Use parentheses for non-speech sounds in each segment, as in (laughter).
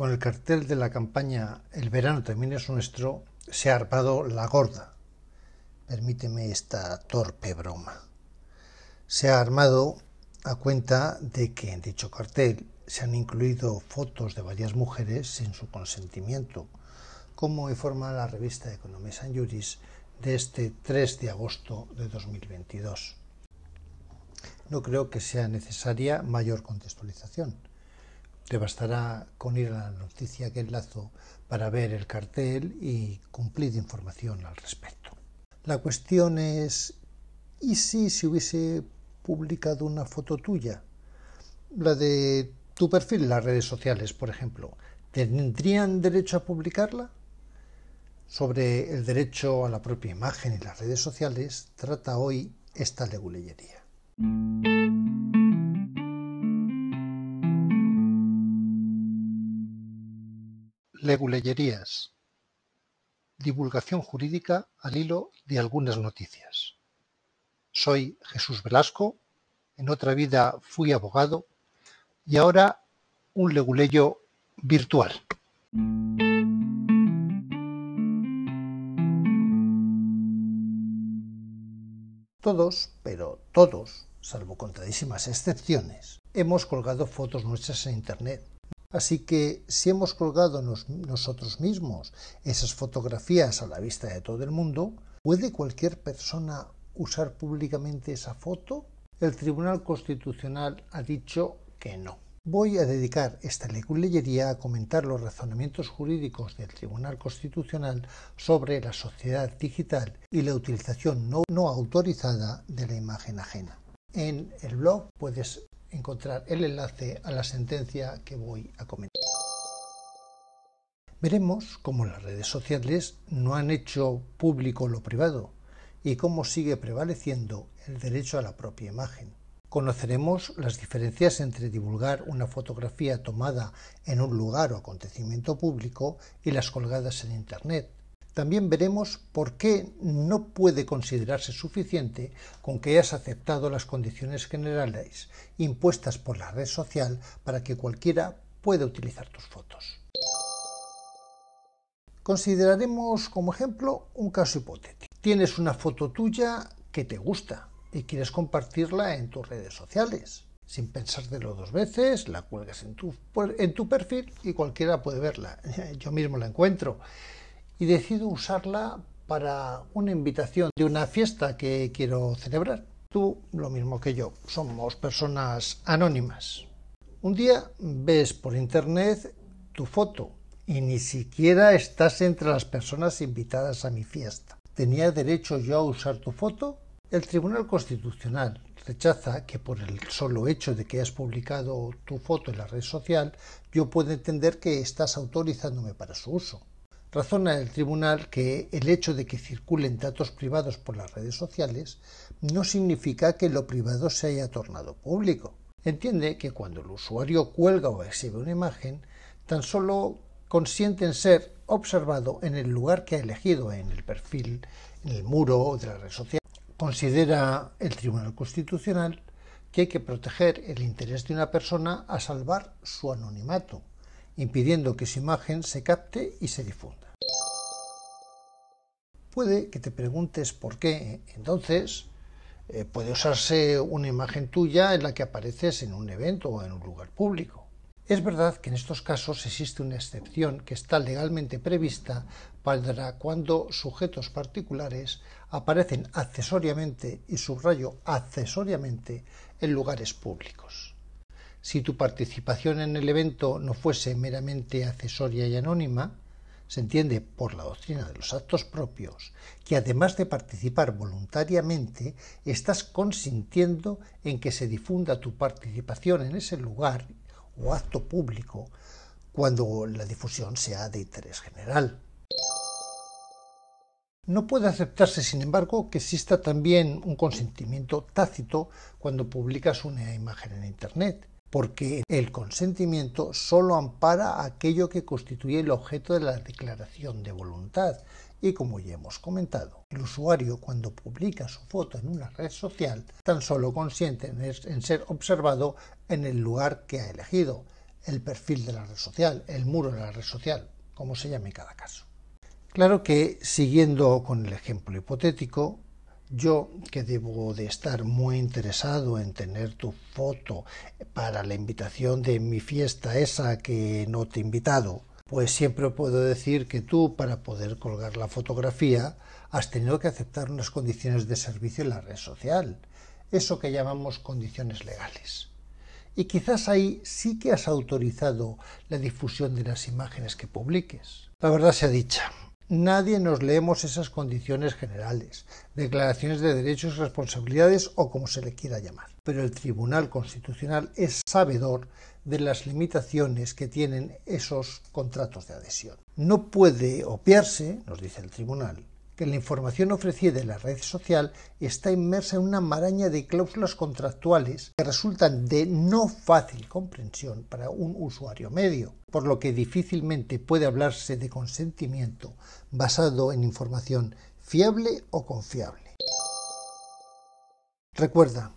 Con el cartel de la campaña El verano también es nuestro, se ha armado la gorda. Permíteme esta torpe broma. Se ha armado a cuenta de que en dicho cartel se han incluido fotos de varias mujeres sin su consentimiento, como informa la revista Economía San Juris de este 3 de agosto de 2022. No creo que sea necesaria mayor contextualización te bastará con ir a la noticia que enlazo para ver el cartel y cumplir información al respecto. La cuestión es, ¿y si se hubiese publicado una foto tuya? La de tu perfil en las redes sociales, por ejemplo. ¿Tendrían derecho a publicarla? Sobre el derecho a la propia imagen y las redes sociales trata hoy esta leguleyería. Leguleyerías. Divulgación jurídica al hilo de algunas noticias. Soy Jesús Velasco, en otra vida fui abogado y ahora un leguleyo virtual. Todos, pero todos, salvo contadísimas excepciones, hemos colgado fotos nuestras en Internet Así que si hemos colgado nosotros mismos esas fotografías a la vista de todo el mundo, ¿puede cualquier persona usar públicamente esa foto? El Tribunal Constitucional ha dicho que no. Voy a dedicar esta leguleyería a comentar los razonamientos jurídicos del Tribunal Constitucional sobre la sociedad digital y la utilización no autorizada de la imagen ajena. En el blog puedes encontrar el enlace a la sentencia que voy a comentar. Veremos cómo las redes sociales no han hecho público lo privado y cómo sigue prevaleciendo el derecho a la propia imagen. Conoceremos las diferencias entre divulgar una fotografía tomada en un lugar o acontecimiento público y las colgadas en Internet, también veremos por qué no puede considerarse suficiente con que hayas aceptado las condiciones generales impuestas por la red social para que cualquiera pueda utilizar tus fotos. Consideraremos como ejemplo un caso hipotético. Tienes una foto tuya que te gusta y quieres compartirla en tus redes sociales. Sin pensártelo dos veces, la cuelgas en tu, en tu perfil y cualquiera puede verla. (laughs) Yo mismo la encuentro y decido usarla para una invitación de una fiesta que quiero celebrar. Tú, lo mismo que yo, somos personas anónimas. Un día ves por internet tu foto y ni siquiera estás entre las personas invitadas a mi fiesta. ¿Tenía derecho yo a usar tu foto? El Tribunal Constitucional rechaza que por el solo hecho de que hayas publicado tu foto en la red social yo puedo entender que estás autorizándome para su uso. Razona el tribunal que el hecho de que circulen datos privados por las redes sociales no significa que lo privado se haya tornado público. Entiende que cuando el usuario cuelga o exhibe una imagen, tan solo consiente en ser observado en el lugar que ha elegido en el perfil, en el muro de la red social. Considera el Tribunal Constitucional que hay que proteger el interés de una persona a salvar su anonimato impidiendo que su imagen se capte y se difunda. Puede que te preguntes por qué. Entonces, eh, puede usarse una imagen tuya en la que apareces en un evento o en un lugar público. Es verdad que en estos casos existe una excepción que está legalmente prevista para cuando sujetos particulares aparecen accesoriamente, y subrayo accesoriamente, en lugares públicos. Si tu participación en el evento no fuese meramente accesoria y anónima, se entiende por la doctrina de los actos propios que además de participar voluntariamente, estás consintiendo en que se difunda tu participación en ese lugar o acto público cuando la difusión sea de interés general. No puede aceptarse, sin embargo, que exista también un consentimiento tácito cuando publicas una imagen en Internet, porque el consentimiento solo ampara aquello que constituye el objeto de la declaración de voluntad y como ya hemos comentado, el usuario cuando publica su foto en una red social tan solo consiente en ser observado en el lugar que ha elegido, el perfil de la red social, el muro de la red social, como se llame en cada caso. Claro que, siguiendo con el ejemplo hipotético, yo, que debo de estar muy interesado en tener tu foto para la invitación de mi fiesta esa que no te he invitado, pues siempre puedo decir que tú, para poder colgar la fotografía, has tenido que aceptar unas condiciones de servicio en la red social, eso que llamamos condiciones legales. Y quizás ahí sí que has autorizado la difusión de las imágenes que publiques. La verdad sea dicha, Nadie nos leemos esas condiciones generales, declaraciones de derechos y responsabilidades o como se le quiera llamar. Pero el Tribunal Constitucional es sabedor de las limitaciones que tienen esos contratos de adhesión. No puede obviarse, nos dice el Tribunal, que la información ofrecida en la red social está inmersa en una maraña de cláusulas contractuales que resultan de no fácil comprensión para un usuario medio, por lo que difícilmente puede hablarse de consentimiento basado en información fiable o confiable. Recuerda,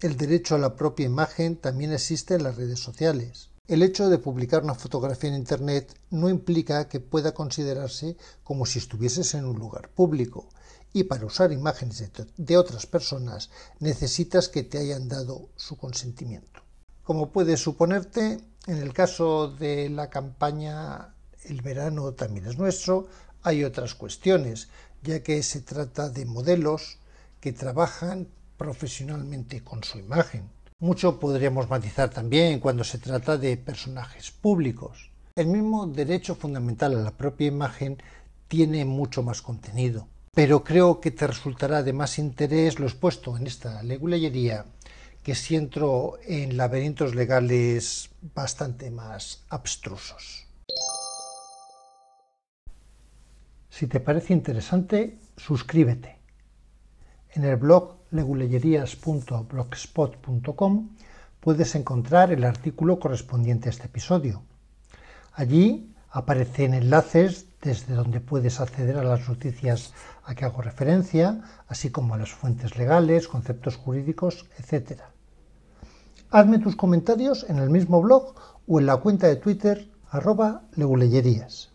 el derecho a la propia imagen también existe en las redes sociales. El hecho de publicar una fotografía en Internet no implica que pueda considerarse como si estuvieses en un lugar público y para usar imágenes de otras personas necesitas que te hayan dado su consentimiento. Como puedes suponerte, en el caso de la campaña El verano también es nuestro, hay otras cuestiones, ya que se trata de modelos que trabajan profesionalmente con su imagen mucho podríamos matizar también cuando se trata de personajes públicos. El mismo derecho fundamental a la propia imagen tiene mucho más contenido, pero creo que te resultará de más interés lo expuesto en esta leguleyería que si entro en laberintos legales bastante más abstrusos. Si te parece interesante, suscríbete. En el blog leguleyerías.blogspot.com puedes encontrar el artículo correspondiente a este episodio. Allí aparecen enlaces desde donde puedes acceder a las noticias a que hago referencia, así como a las fuentes legales, conceptos jurídicos, etc. Hazme tus comentarios en el mismo blog o en la cuenta de Twitter arroba leguleyerías.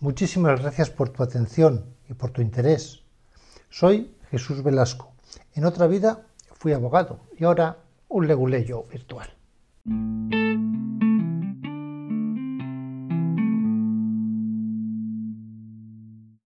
Muchísimas gracias por tu atención y por tu interés. Soy Jesús Velasco en otra vida fui abogado y ahora un leguleyo virtual.